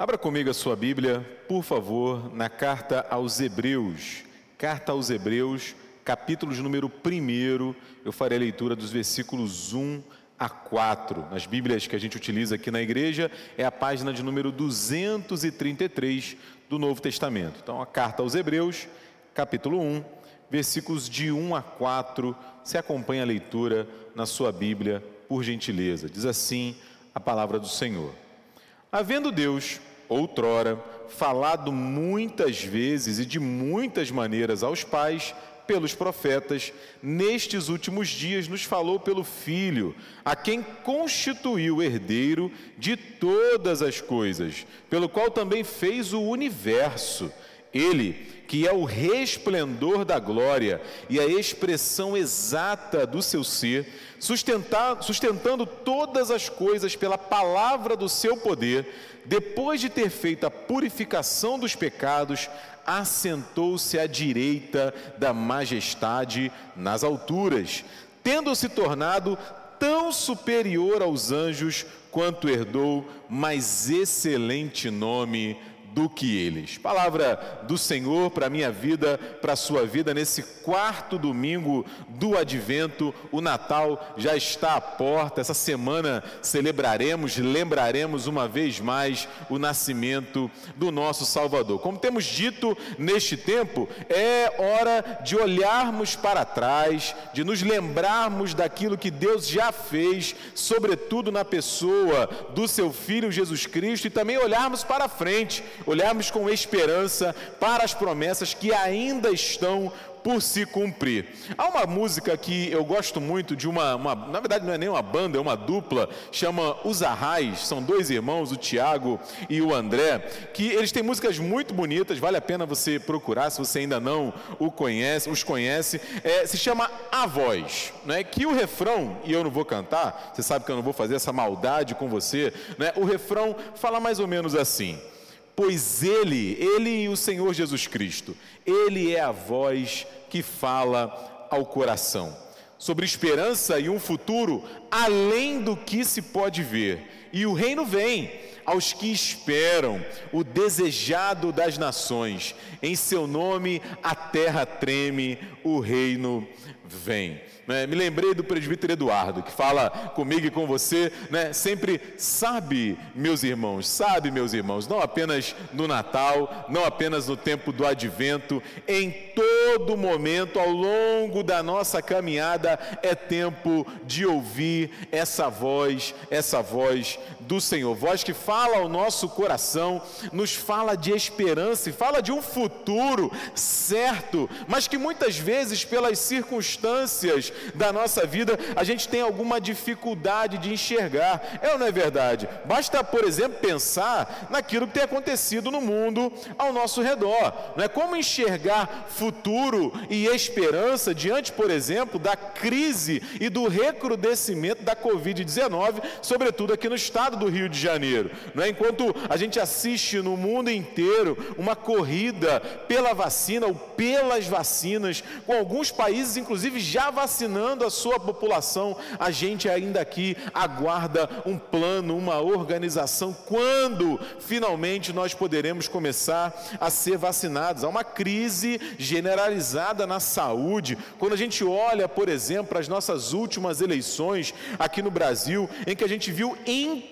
Abra comigo a sua Bíblia, por favor, na carta aos Hebreus. Carta aos Hebreus, capítulo de número 1. Eu farei a leitura dos versículos 1 a 4. Nas Bíblias que a gente utiliza aqui na igreja, é a página de número 233 do Novo Testamento. Então, a carta aos Hebreus, capítulo 1, versículos de 1 a 4. Se acompanha a leitura na sua Bíblia, por gentileza. Diz assim a palavra do Senhor. Havendo Deus outrora, falado muitas vezes e de muitas maneiras aos pais, pelos profetas, nestes últimos dias nos falou pelo Filho, a quem constituiu herdeiro de todas as coisas, pelo qual também fez o universo. Ele, que é o resplendor da glória e a expressão exata do seu ser, sustentando todas as coisas pela palavra do seu poder, depois de ter feito a purificação dos pecados, assentou-se à direita da majestade nas alturas, tendo se tornado tão superior aos anjos quanto herdou mais excelente nome do que eles. Palavra do Senhor para a minha vida, para a sua vida, nesse quarto domingo do advento. O Natal já está à porta. Essa semana celebraremos, lembraremos uma vez mais o nascimento do nosso Salvador. Como temos dito neste tempo, é hora de olharmos para trás, de nos lembrarmos daquilo que Deus já fez, sobretudo na pessoa do seu Filho Jesus Cristo, e também olharmos para frente olharmos com esperança para as promessas que ainda estão por se cumprir. Há uma música que eu gosto muito de uma, uma, na verdade não é nem uma banda, é uma dupla, chama Os Arrais, são dois irmãos, o Tiago e o André, que eles têm músicas muito bonitas, vale a pena você procurar se você ainda não o conhece, os conhece, é, se chama A Voz, né, que o refrão, e eu não vou cantar, você sabe que eu não vou fazer essa maldade com você, né, o refrão fala mais ou menos assim, pois Ele, Ele e o Senhor Jesus Cristo, Ele é a voz que fala ao coração, sobre esperança e um futuro além do que se pode ver, e o reino vem aos que esperam o desejado das nações, em seu nome a terra treme, o reino vem. Né? Me lembrei do presbítero Eduardo, que fala comigo e com você, né? sempre sabe, meus irmãos, sabe, meus irmãos, não apenas no Natal, não apenas no tempo do advento, em todo momento, ao longo da nossa caminhada, é tempo de ouvir essa voz, essa voz do Senhor, voz que fala ao nosso coração, nos fala de esperança e fala de um futuro certo, mas que muitas vezes, pelas circunstâncias da nossa vida, a gente tem alguma dificuldade de enxergar. É ou não é verdade? Basta, por exemplo, pensar naquilo que tem acontecido no mundo ao nosso redor. Não é como enxergar futuro e esperança diante, por exemplo, da crise e do recrudescimento da Covid-19, sobretudo aqui no estado do Rio de Janeiro. Não é enquanto a gente assiste no mundo inteiro uma corrida pela vacina ou pelas vacinas, com alguns países inclusive já vacinando a sua população, a gente ainda aqui aguarda um plano, uma organização. Quando finalmente nós poderemos começar a ser vacinados? Há uma crise generalizada na saúde. Quando a gente olha, por exemplo, as nossas últimas eleições aqui no Brasil, em que a gente viu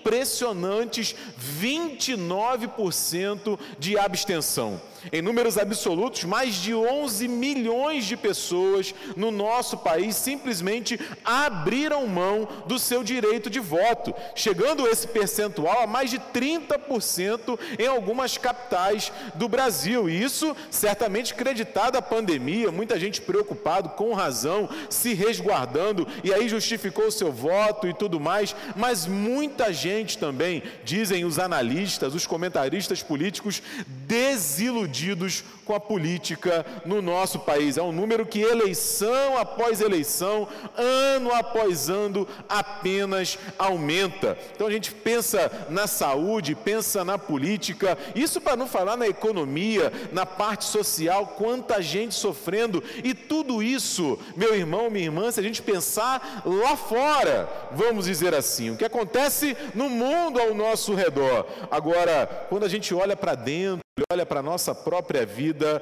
impressionantes 29% de abstenção. Em números absolutos, mais de 11 milhões de pessoas no nosso país simplesmente abriram mão do seu direito de voto, chegando esse percentual a mais de 30% em algumas capitais do Brasil. E isso certamente creditado à pandemia, muita gente preocupado com razão, se resguardando e aí justificou o seu voto e tudo mais, mas muita gente também, dizem os analistas, os comentaristas políticos, desiludidos com a política no nosso país. É um número que eleição após eleição, ano após ano, apenas aumenta. Então a gente pensa na saúde, pensa na política, isso para não falar na economia, na parte social, quanta gente sofrendo, e tudo isso, meu irmão, minha irmã, se a gente pensar lá fora, vamos dizer assim, o que acontece no mundo ao nosso redor. Agora, quando a gente olha para dentro, olha para a nossa própria vida,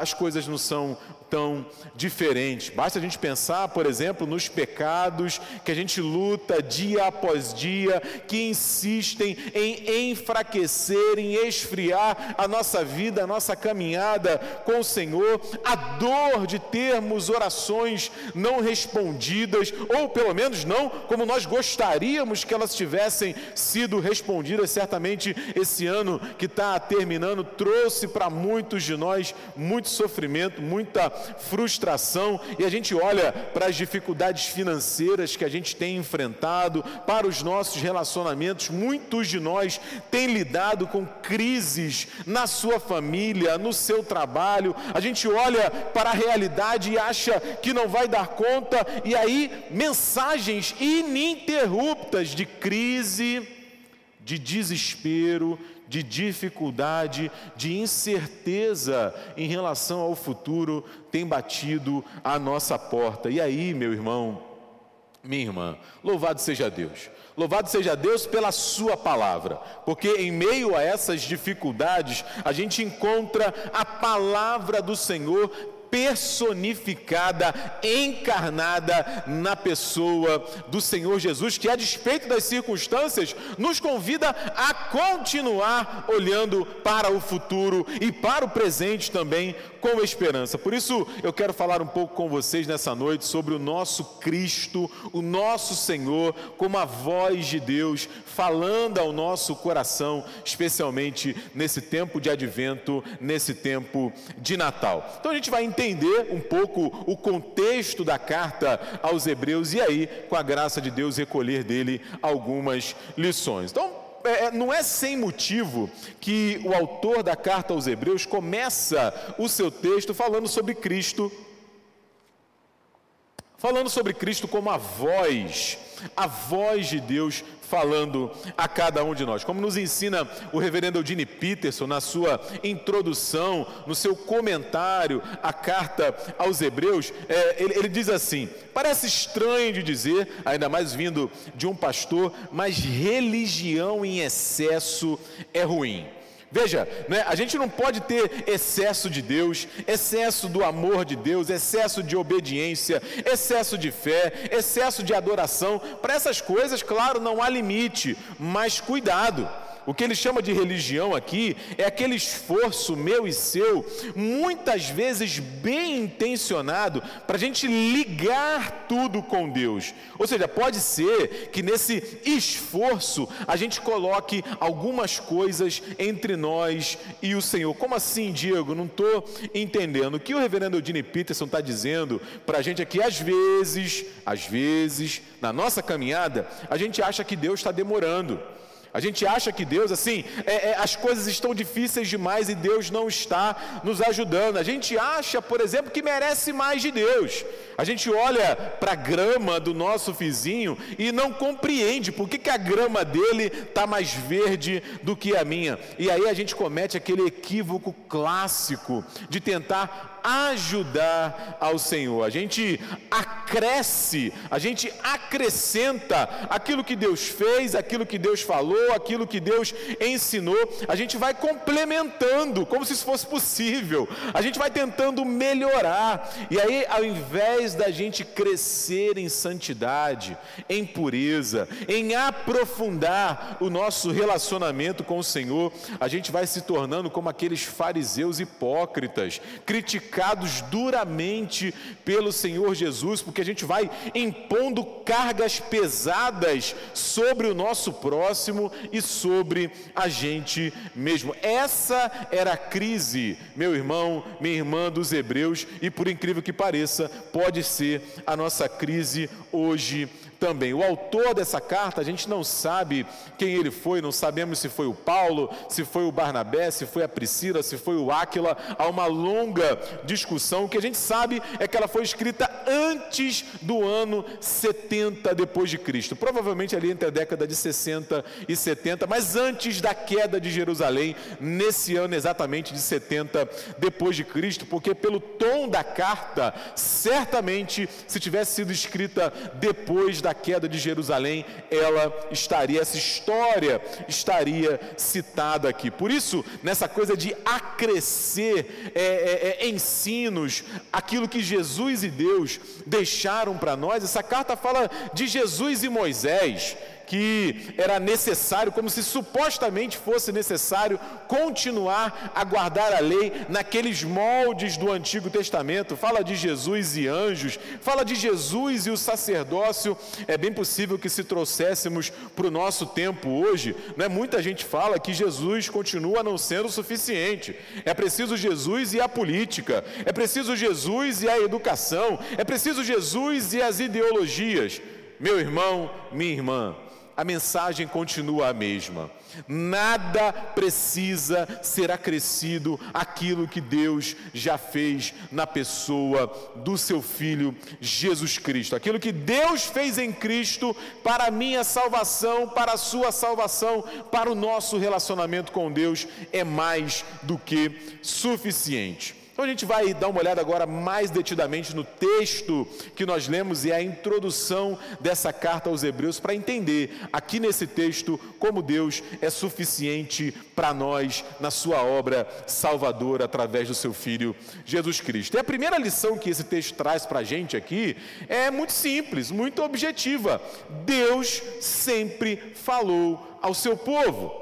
as coisas não são tão diferentes. Basta a gente pensar, por exemplo, nos pecados que a gente luta dia após dia, que insistem em enfraquecer, em esfriar a nossa vida, a nossa caminhada com o Senhor, a dor de termos orações não respondidas, ou pelo menos não como nós gostaríamos que elas tivessem sido respondidas. Certamente esse ano que está terminando trouxe para muitos de nós muito sofrimento, muita frustração, e a gente olha para as dificuldades financeiras que a gente tem enfrentado, para os nossos relacionamentos, muitos de nós têm lidado com crises na sua família, no seu trabalho, a gente olha para a realidade e acha que não vai dar conta, e aí mensagens ininterruptas de crise, de desespero, de dificuldade, de incerteza em relação ao futuro tem batido à nossa porta. E aí, meu irmão, minha irmã, louvado seja Deus. Louvado seja Deus pela Sua palavra, porque em meio a essas dificuldades, a gente encontra a palavra do Senhor personificada, encarnada na pessoa do Senhor Jesus, que a despeito das circunstâncias, nos convida a continuar olhando para o futuro e para o presente também com esperança. Por isso, eu quero falar um pouco com vocês nessa noite sobre o nosso Cristo, o nosso Senhor, como a voz de Deus falando ao nosso coração, especialmente nesse tempo de advento, nesse tempo de Natal. Então a gente vai entender entender um pouco o contexto da carta aos Hebreus e aí, com a graça de Deus, recolher dele algumas lições. Então, é, é, não é sem motivo que o autor da carta aos Hebreus começa o seu texto falando sobre Cristo, falando sobre Cristo como a voz, a voz de Deus falando a cada um de nós. Como nos ensina o reverendo Eugene Peterson na sua introdução, no seu comentário à carta aos Hebreus, é, ele, ele diz assim: parece estranho de dizer, ainda mais vindo de um pastor, mas religião em excesso é ruim. Veja, né, a gente não pode ter excesso de Deus, excesso do amor de Deus, excesso de obediência, excesso de fé, excesso de adoração. Para essas coisas, claro, não há limite, mas cuidado. O que ele chama de religião aqui é aquele esforço meu e seu, muitas vezes bem intencionado, para a gente ligar tudo com Deus. Ou seja, pode ser que nesse esforço a gente coloque algumas coisas entre nós e o Senhor. Como assim, Diego? Não estou entendendo. O que o reverendo Eudine Peterson está dizendo para a gente aqui, às vezes, às vezes, na nossa caminhada, a gente acha que Deus está demorando. A gente acha que Deus, assim, é, é, as coisas estão difíceis demais e Deus não está nos ajudando. A gente acha, por exemplo, que merece mais de Deus. A gente olha para a grama do nosso vizinho e não compreende por que, que a grama dele está mais verde do que a minha. E aí a gente comete aquele equívoco clássico de tentar ajudar ao Senhor. A gente acresce, a gente acrescenta aquilo que Deus fez, aquilo que Deus falou, aquilo que Deus ensinou. A gente vai complementando, como se isso fosse possível. A gente vai tentando melhorar. E aí, ao invés da gente crescer em santidade, em pureza, em aprofundar o nosso relacionamento com o Senhor, a gente vai se tornando como aqueles fariseus hipócritas, criticando criticados duramente pelo Senhor Jesus, porque a gente vai impondo cargas pesadas sobre o nosso próximo e sobre a gente mesmo. Essa era a crise, meu irmão, minha irmã dos Hebreus, e por incrível que pareça, pode ser a nossa crise hoje também. O autor dessa carta, a gente não sabe quem ele foi, não sabemos se foi o Paulo, se foi o Barnabé, se foi a Priscila, se foi o Áquila. Há uma longa discussão. O que a gente sabe é que ela foi escrita antes do ano 70 depois de Cristo, provavelmente ali entre a década de 60 e 70, mas antes da queda de Jerusalém, nesse ano exatamente de 70 depois de Cristo, porque pelo tom da carta, certamente se tivesse sido escrita depois da queda de Jerusalém, ela estaria essa história estaria citada aqui. Por isso, nessa coisa de acrescer é, é, é, ensinos, aquilo que Jesus e Deus deixaram para nós, essa carta fala de Jesus e Moisés que era necessário, como se supostamente fosse necessário, continuar a guardar a lei naqueles moldes do Antigo Testamento. Fala de Jesus e anjos, fala de Jesus e o sacerdócio. É bem possível que se trouxéssemos para o nosso tempo hoje, né, muita gente fala que Jesus continua não sendo suficiente. É preciso Jesus e a política, é preciso Jesus e a educação, é preciso Jesus e as ideologias. Meu irmão, minha irmã, a mensagem continua a mesma. Nada precisa ser acrescido àquilo que Deus já fez na pessoa do seu Filho Jesus Cristo. Aquilo que Deus fez em Cristo para a minha salvação, para a sua salvação, para o nosso relacionamento com Deus é mais do que suficiente. Então a gente vai dar uma olhada agora mais detidamente no texto que nós lemos e a introdução dessa carta aos Hebreus para entender aqui nesse texto como Deus é suficiente para nós na sua obra salvadora através do seu Filho Jesus Cristo. E a primeira lição que esse texto traz para a gente aqui é muito simples, muito objetiva. Deus sempre falou ao seu povo.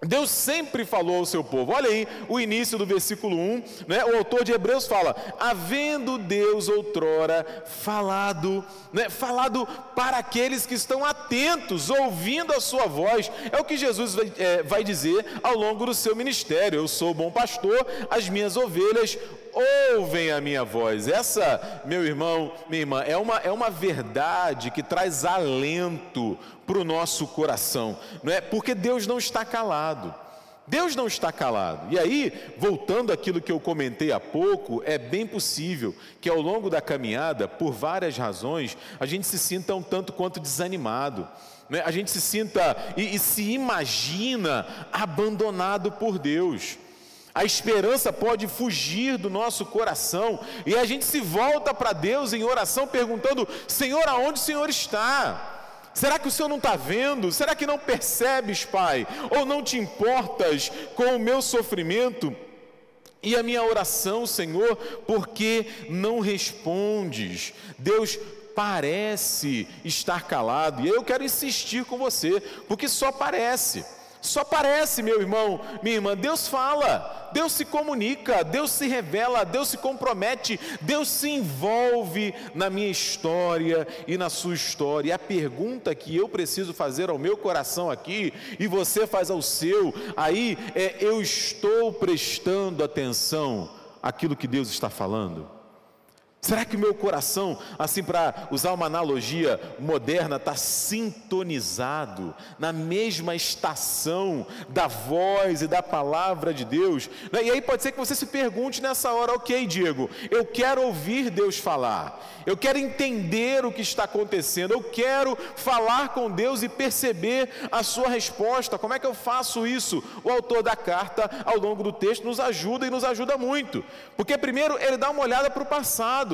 Deus sempre falou ao seu povo. Olha aí o início do versículo 1, né? o autor de Hebreus fala: havendo Deus outrora falado, né? falado para aqueles que estão atentos, ouvindo a sua voz. É o que Jesus vai, é, vai dizer ao longo do seu ministério: Eu sou bom pastor, as minhas ovelhas ouvem a minha voz. Essa, meu irmão, minha irmã, é uma, é uma verdade que traz alento para o nosso coração, não é? Porque Deus não está calado. Deus não está calado. E aí, voltando àquilo que eu comentei há pouco, é bem possível que ao longo da caminhada, por várias razões, a gente se sinta um tanto quanto desanimado. Né? A gente se sinta e, e se imagina abandonado por Deus. A esperança pode fugir do nosso coração e a gente se volta para Deus em oração perguntando: Senhor, aonde o Senhor está? Será que o Senhor não está vendo? Será que não percebes, Pai? Ou não te importas com o meu sofrimento? E a minha oração, Senhor, porque não respondes? Deus parece estar calado, e eu quero insistir com você, porque só parece. Só parece, meu irmão, minha irmã, Deus fala, Deus se comunica, Deus se revela, Deus se compromete, Deus se envolve na minha história e na sua história. E a pergunta que eu preciso fazer ao meu coração aqui, e você faz ao seu, aí é: eu estou prestando atenção àquilo que Deus está falando? Será que o meu coração, assim para usar uma analogia moderna, está sintonizado na mesma estação da voz e da palavra de Deus? Né? E aí pode ser que você se pergunte nessa hora, ok, Diego, eu quero ouvir Deus falar, eu quero entender o que está acontecendo, eu quero falar com Deus e perceber a sua resposta. Como é que eu faço isso? O autor da carta, ao longo do texto, nos ajuda e nos ajuda muito, porque primeiro ele dá uma olhada para o passado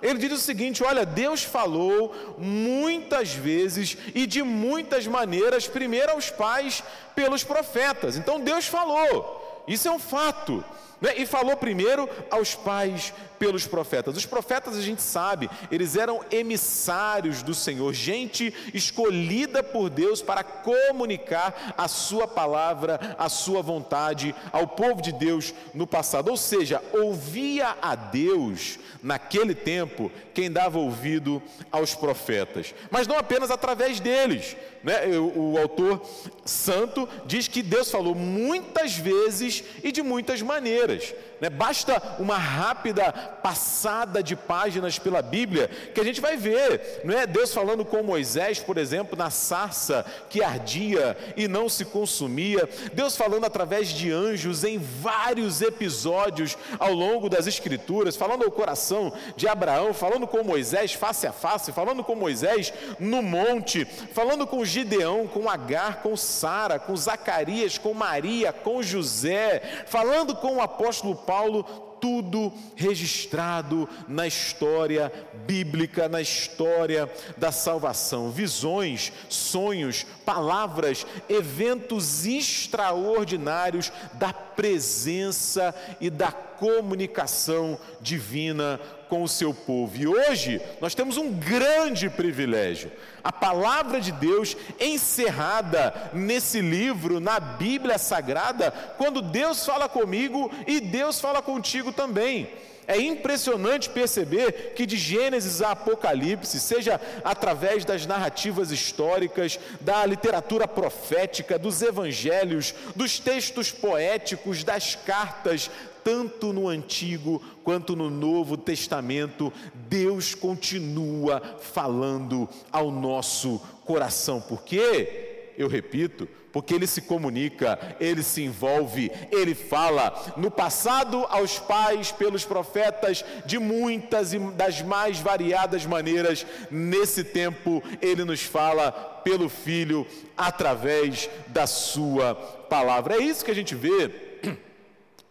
Ele diz o seguinte: olha, Deus falou muitas vezes e de muitas maneiras, primeiro aos pais pelos profetas. Então Deus falou, isso é um fato. Né? E falou primeiro aos pais pelos profetas. Os profetas, a gente sabe, eles eram emissários do Senhor, gente escolhida por Deus para comunicar a sua palavra, a sua vontade ao povo de Deus no passado. Ou seja, ouvia a Deus naquele tempo quem dava ouvido aos profetas, mas não apenas através deles. Né? O, o autor santo diz que Deus falou muitas vezes vezes e de muitas maneiras. British. Né? Basta uma rápida passada de páginas pela Bíblia que a gente vai ver, não é? Deus falando com Moisés, por exemplo, na sarça que ardia e não se consumia. Deus falando através de anjos em vários episódios ao longo das Escrituras, falando ao coração de Abraão, falando com Moisés face a face, falando com Moisés no monte, falando com Gideão, com Agar, com Sara, com Zacarias, com Maria, com José, falando com o apóstolo Paulo, tudo registrado na história bíblica, na história da salvação. Visões, sonhos, palavras, eventos extraordinários da presença e da comunicação divina com o seu povo. E hoje nós temos um grande privilégio. A palavra de Deus encerrada nesse livro, na Bíblia Sagrada, quando Deus fala comigo e Deus fala contigo também. É impressionante perceber que de Gênesis a Apocalipse, seja através das narrativas históricas, da literatura profética, dos evangelhos, dos textos poéticos, das cartas, tanto no Antigo quanto no Novo Testamento, Deus continua falando ao nosso coração. Por quê? Eu repito, porque ele se comunica, ele se envolve, ele fala no passado aos pais, pelos profetas, de muitas e das mais variadas maneiras. Nesse tempo, ele nos fala pelo Filho, através da Sua palavra. É isso que a gente vê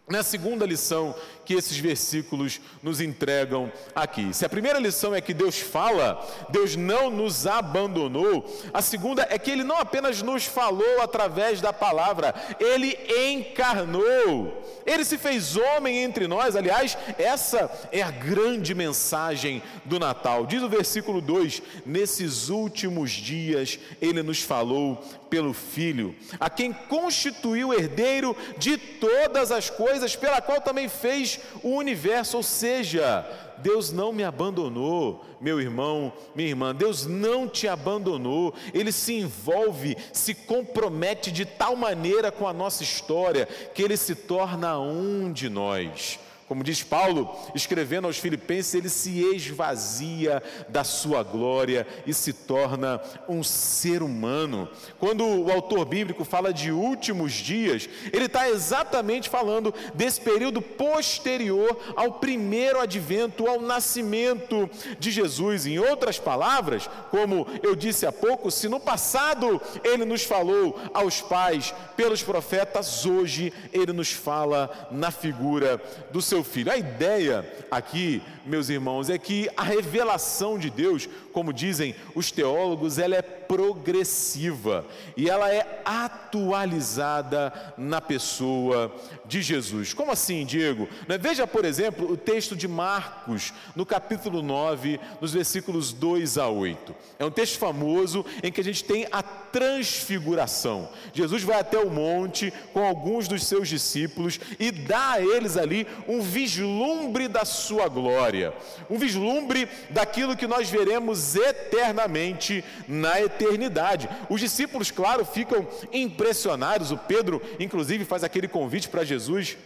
na segunda lição que esses versículos nos entregam aqui. Se a primeira lição é que Deus fala, Deus não nos abandonou, a segunda é que Ele não apenas nos falou através da palavra, Ele encarnou, Ele se fez homem entre nós. Aliás, essa é a grande mensagem do Natal. Diz o versículo 2: Nesses últimos dias Ele nos falou pelo Filho, a quem constituiu herdeiro de todas as coisas, pela qual também fez o universo, ou seja, Deus não me abandonou, meu irmão, minha irmã, Deus não te abandonou, Ele se envolve, se compromete de tal maneira com a nossa história, que Ele se torna um de nós. Como diz Paulo, escrevendo aos Filipenses, ele se esvazia da sua glória e se torna um ser humano. Quando o autor bíblico fala de últimos dias, ele está exatamente falando desse período posterior ao primeiro advento, ao nascimento de Jesus. Em outras palavras, como eu disse há pouco, se no passado ele nos falou aos pais pelos profetas, hoje ele nos fala na figura do seu seu filho. A ideia aqui, meus irmãos, é que a revelação de Deus, como dizem os teólogos, ela é progressiva e ela é atualizada na pessoa de Jesus. Como assim, Diego? Né, veja, por exemplo, o texto de Marcos, no capítulo 9, nos versículos 2 a 8. É um texto famoso em que a gente tem a transfiguração. Jesus vai até o monte com alguns dos seus discípulos e dá a eles ali um vislumbre da sua glória, um vislumbre daquilo que nós veremos eternamente na eternidade. Os discípulos, claro, ficam impressionados. O Pedro, inclusive, faz aquele convite para Jesus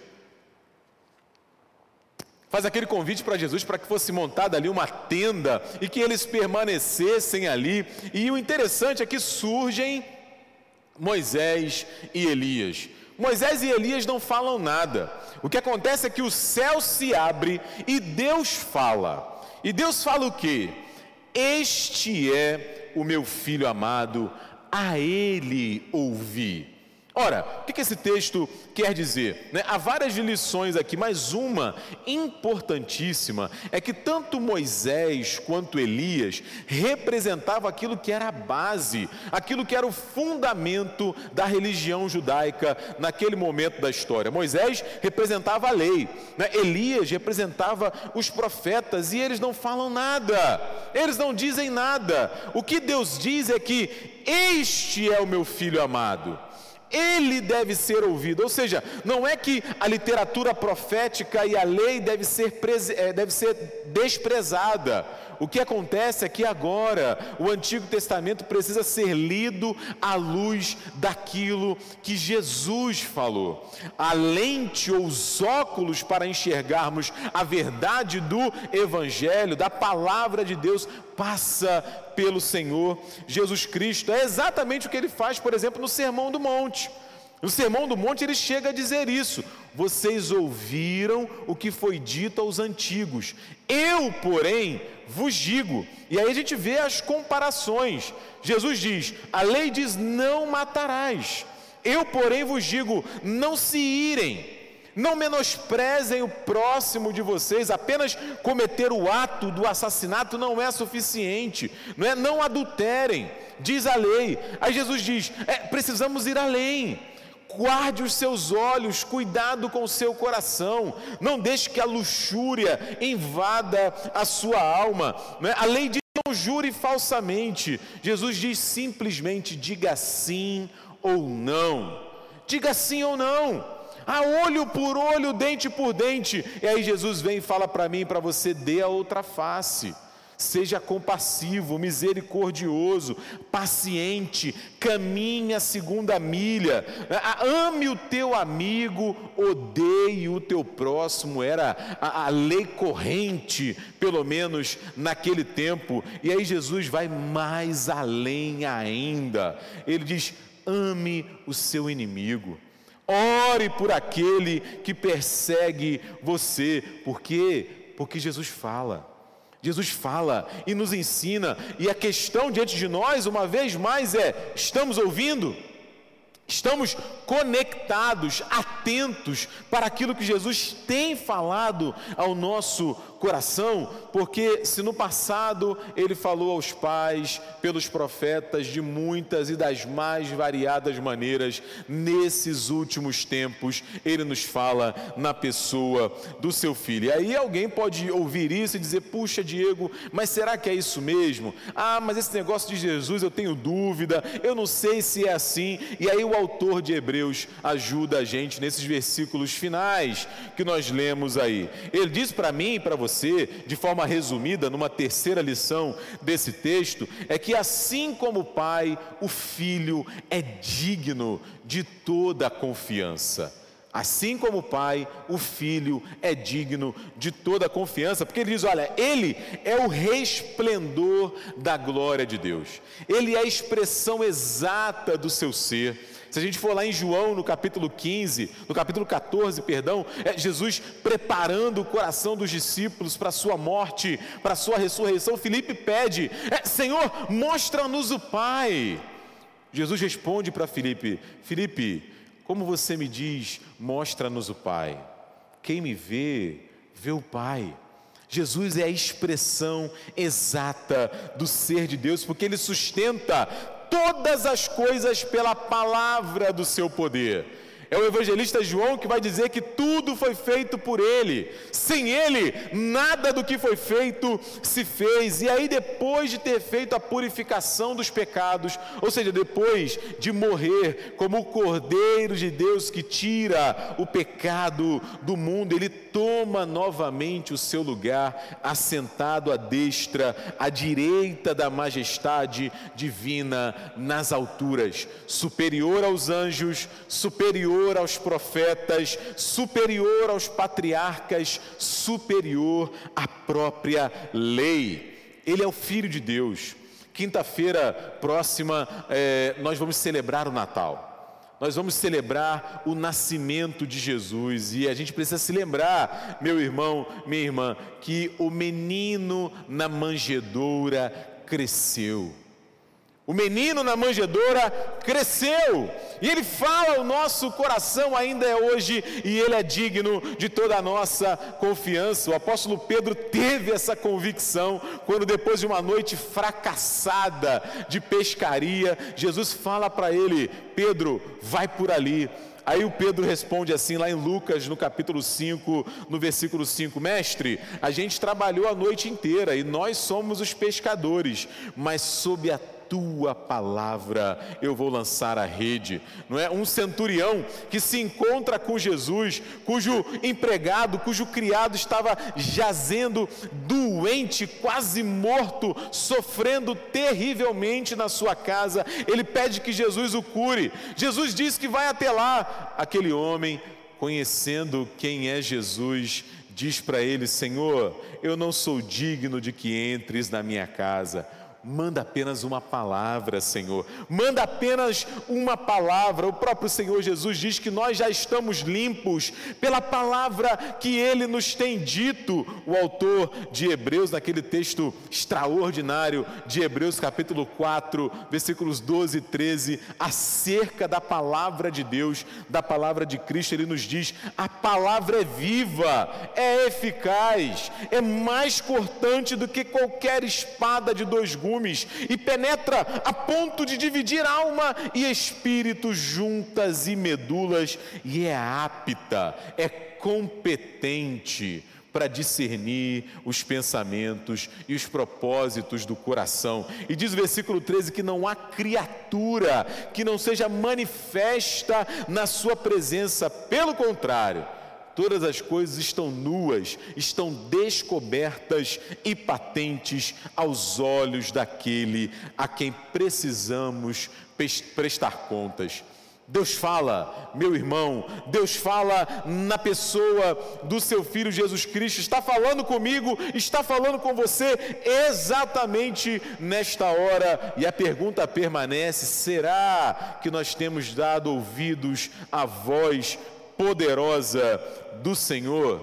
faz aquele convite para Jesus para que fosse montada ali uma tenda e que eles permanecessem ali. E o interessante é que surgem Moisés e Elias. Moisés e Elias não falam nada. O que acontece é que o céu se abre e Deus fala. E Deus fala o quê? Este é o meu filho amado, a ele ouvi. Ora, o que esse texto quer dizer? Né? Há várias lições aqui, mas uma importantíssima é que tanto Moisés quanto Elias representavam aquilo que era a base, aquilo que era o fundamento da religião judaica naquele momento da história. Moisés representava a lei, né? Elias representava os profetas e eles não falam nada, eles não dizem nada. O que Deus diz é que este é o meu filho amado. Ele deve ser ouvido. Ou seja, não é que a literatura profética e a lei deve ser, eh, deve ser desprezada. O que acontece é que agora o Antigo Testamento precisa ser lido à luz daquilo que Jesus falou. A lente ou os óculos para enxergarmos a verdade do Evangelho, da palavra de Deus, passa pelo Senhor Jesus Cristo. É exatamente o que ele faz, por exemplo, no Sermão do Monte. No Sermão do Monte ele chega a dizer isso: vocês ouviram o que foi dito aos antigos, eu, porém, vos digo. E aí a gente vê as comparações. Jesus diz: a lei diz: não matarás. Eu, porém, vos digo: não se irem. Não menosprezem o próximo de vocês, apenas cometer o ato do assassinato não é suficiente, não é? Não adulterem, diz a lei. Aí Jesus diz: é, precisamos ir além. Guarde os seus olhos, cuidado com o seu coração, não deixe que a luxúria invada a sua alma. Né? A lei diz: não jure falsamente. Jesus diz simplesmente: diga sim ou não. Diga sim ou não. A olho por olho, dente por dente. E aí Jesus vem e fala para mim para você: dê a outra face. Seja compassivo, misericordioso, paciente, caminhe a segunda milha, ame o teu amigo, odeie o teu próximo, era a, a lei corrente, pelo menos naquele tempo, e aí Jesus vai mais além ainda, ele diz: ame o seu inimigo. Ore por aquele que persegue você, por quê? Porque Jesus fala. Jesus fala e nos ensina, e a questão diante de nós, uma vez mais, é: estamos ouvindo? Estamos conectados, atentos para aquilo que Jesus tem falado ao nosso coração, porque se no passado ele falou aos pais, pelos profetas, de muitas e das mais variadas maneiras, nesses últimos tempos ele nos fala na pessoa do seu filho. E aí alguém pode ouvir isso e dizer: puxa, Diego, mas será que é isso mesmo? Ah, mas esse negócio de Jesus eu tenho dúvida, eu não sei se é assim. E aí o autor de Hebreus ajuda a gente nesses versículos finais que nós lemos aí. Ele diz para mim e para você você, de forma resumida, numa terceira lição desse texto, é que assim como o Pai, o Filho é digno de toda a confiança. Assim como o Pai, o Filho é digno de toda a confiança, porque ele diz: olha, ele é o resplendor da glória de Deus, ele é a expressão exata do seu ser. Se a gente for lá em João, no capítulo 15, no capítulo 14, perdão, é Jesus preparando o coração dos discípulos para a sua morte, para a sua ressurreição, Felipe pede: é, Senhor, mostra-nos o Pai. Jesus responde para Felipe: Felipe, como você me diz, mostra-nos o Pai. Quem me vê, vê o Pai. Jesus é a expressão exata do ser de Deus, porque ele sustenta todas as coisas pela palavra do seu poder. É o evangelista João que vai dizer que tudo foi feito por ele. Sem ele, nada do que foi feito se fez. E aí, depois de ter feito a purificação dos pecados, ou seja, depois de morrer como o Cordeiro de Deus que tira o pecado do mundo, ele toma novamente o seu lugar, assentado à destra, à direita da majestade divina nas alturas, superior aos anjos, superior superior aos profetas, superior aos patriarcas, superior à própria lei. Ele é o Filho de Deus. Quinta-feira próxima, é, nós vamos celebrar o Natal nós vamos celebrar o nascimento de Jesus e a gente precisa se lembrar, meu irmão, minha irmã, que o menino na manjedoura cresceu. O menino na manjedoura cresceu, e ele fala o nosso coração ainda é hoje, e ele é digno de toda a nossa confiança. O apóstolo Pedro teve essa convicção quando, depois de uma noite fracassada de pescaria, Jesus fala para ele: Pedro, vai por ali. Aí o Pedro responde assim, lá em Lucas, no capítulo 5, no versículo 5: Mestre, a gente trabalhou a noite inteira e nós somos os pescadores, mas sob a tua palavra eu vou lançar a rede. Não é um centurião que se encontra com Jesus, cujo empregado, cujo criado estava jazendo doente, quase morto, sofrendo terrivelmente na sua casa. Ele pede que Jesus o cure. Jesus diz que vai até lá. Aquele homem, conhecendo quem é Jesus, diz para ele: Senhor, eu não sou digno de que entres na minha casa Manda apenas uma palavra, Senhor. Manda apenas uma palavra. O próprio Senhor Jesus diz que nós já estamos limpos pela palavra que ele nos tem dito. O autor de Hebreus, naquele texto extraordinário de Hebreus, capítulo 4, versículos 12 e 13, acerca da palavra de Deus, da palavra de Cristo, ele nos diz: a palavra é viva, é eficaz, é mais cortante do que qualquer espada de dois gumes gumes e penetra a ponto de dividir alma e espírito juntas e medulas e é apta, é competente para discernir os pensamentos e os propósitos do coração. E diz o versículo 13 que não há criatura que não seja manifesta na sua presença, pelo contrário, todas as coisas estão nuas, estão descobertas e patentes aos olhos daquele a quem precisamos prestar contas. Deus fala, meu irmão, Deus fala na pessoa do seu filho Jesus Cristo, está falando comigo, está falando com você exatamente nesta hora, e a pergunta permanece: será que nós temos dado ouvidos à voz poderosa do Senhor.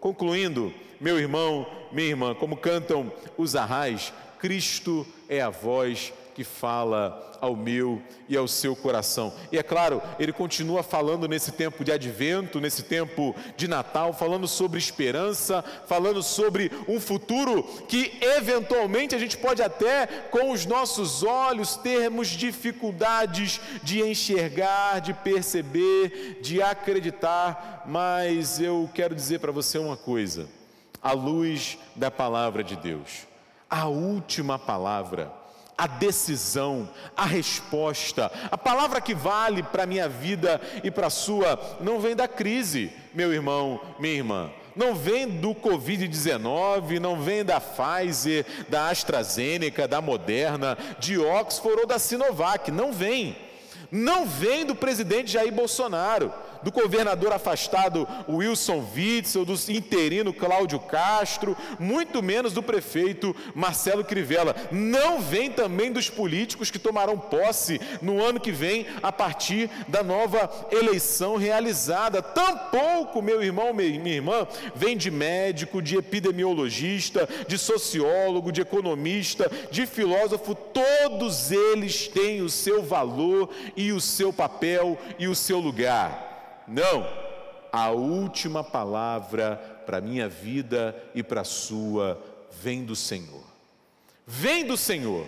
Concluindo, meu irmão, minha irmã, como cantam os arrais, Cristo é a voz que fala ao meu e ao seu coração. E é claro, ele continua falando nesse tempo de advento, nesse tempo de Natal, falando sobre esperança, falando sobre um futuro que eventualmente a gente pode até com os nossos olhos termos dificuldades de enxergar, de perceber, de acreditar, mas eu quero dizer para você uma coisa, à luz da palavra de Deus, a última palavra a decisão, a resposta, a palavra que vale para a minha vida e para a sua, não vem da crise, meu irmão, minha irmã. Não vem do Covid-19, não vem da Pfizer, da AstraZeneca, da Moderna, de Oxford ou da Sinovac, não vem. Não vem do presidente Jair Bolsonaro do governador afastado Wilson Witzel, do interino Cláudio Castro, muito menos do prefeito Marcelo Crivella. Não vem também dos políticos que tomarão posse no ano que vem, a partir da nova eleição realizada. Tampouco, meu irmão, minha irmã, vem de médico, de epidemiologista, de sociólogo, de economista, de filósofo, todos eles têm o seu valor e o seu papel e o seu lugar. Não, a última palavra para a minha vida e para a sua vem do Senhor. Vem do Senhor.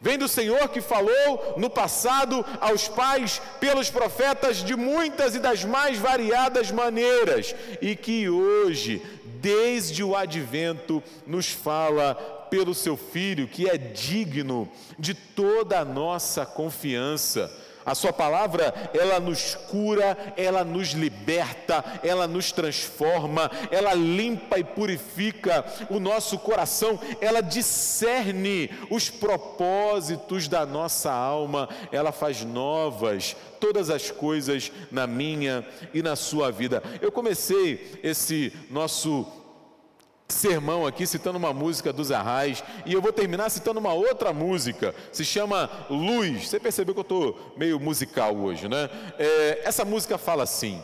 Vem do Senhor que falou no passado aos pais pelos profetas de muitas e das mais variadas maneiras e que hoje, desde o advento, nos fala pelo seu filho que é digno de toda a nossa confiança a Sua palavra, ela nos cura, ela nos liberta, ela nos transforma, ela limpa e purifica o nosso coração, ela discerne os propósitos da nossa alma, ela faz novas todas as coisas na minha e na sua vida. Eu comecei esse nosso sermão aqui citando uma música dos Arrais e eu vou terminar citando uma outra música, se chama Luz. Você percebeu que eu estou meio musical hoje, né? É, essa música fala assim: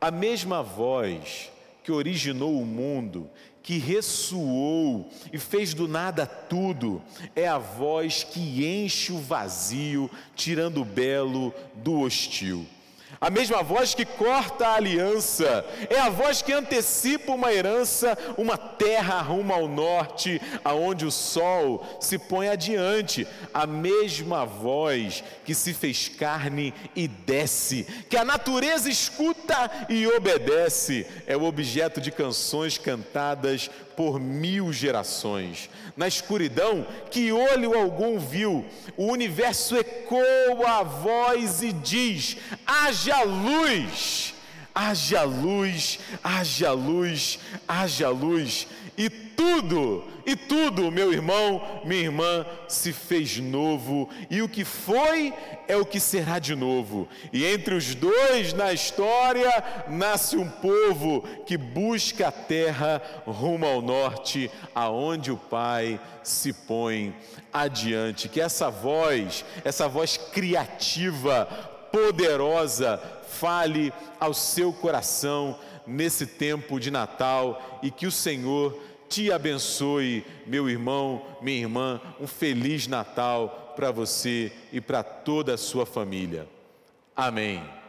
a mesma voz que originou o mundo, que ressoou e fez do nada tudo, é a voz que enche o vazio, tirando o belo do hostil. A mesma voz que corta a aliança, é a voz que antecipa uma herança, uma terra rumo ao norte, aonde o sol se põe adiante. A mesma voz que se fez carne e desce, que a natureza escuta e obedece, é o objeto de canções cantadas por mil gerações. Na escuridão, que olho algum viu, o universo ecoa a voz e diz: haja luz, haja luz, haja luz, haja luz. E tudo, e tudo, meu irmão, minha irmã, se fez novo, e o que foi é o que será de novo. E entre os dois na história nasce um povo que busca a terra rumo ao norte, aonde o Pai se põe adiante. Que essa voz, essa voz criativa, poderosa, fale ao seu coração nesse tempo de Natal e que o Senhor te abençoe, meu irmão, minha irmã. Um feliz Natal para você e para toda a sua família. Amém.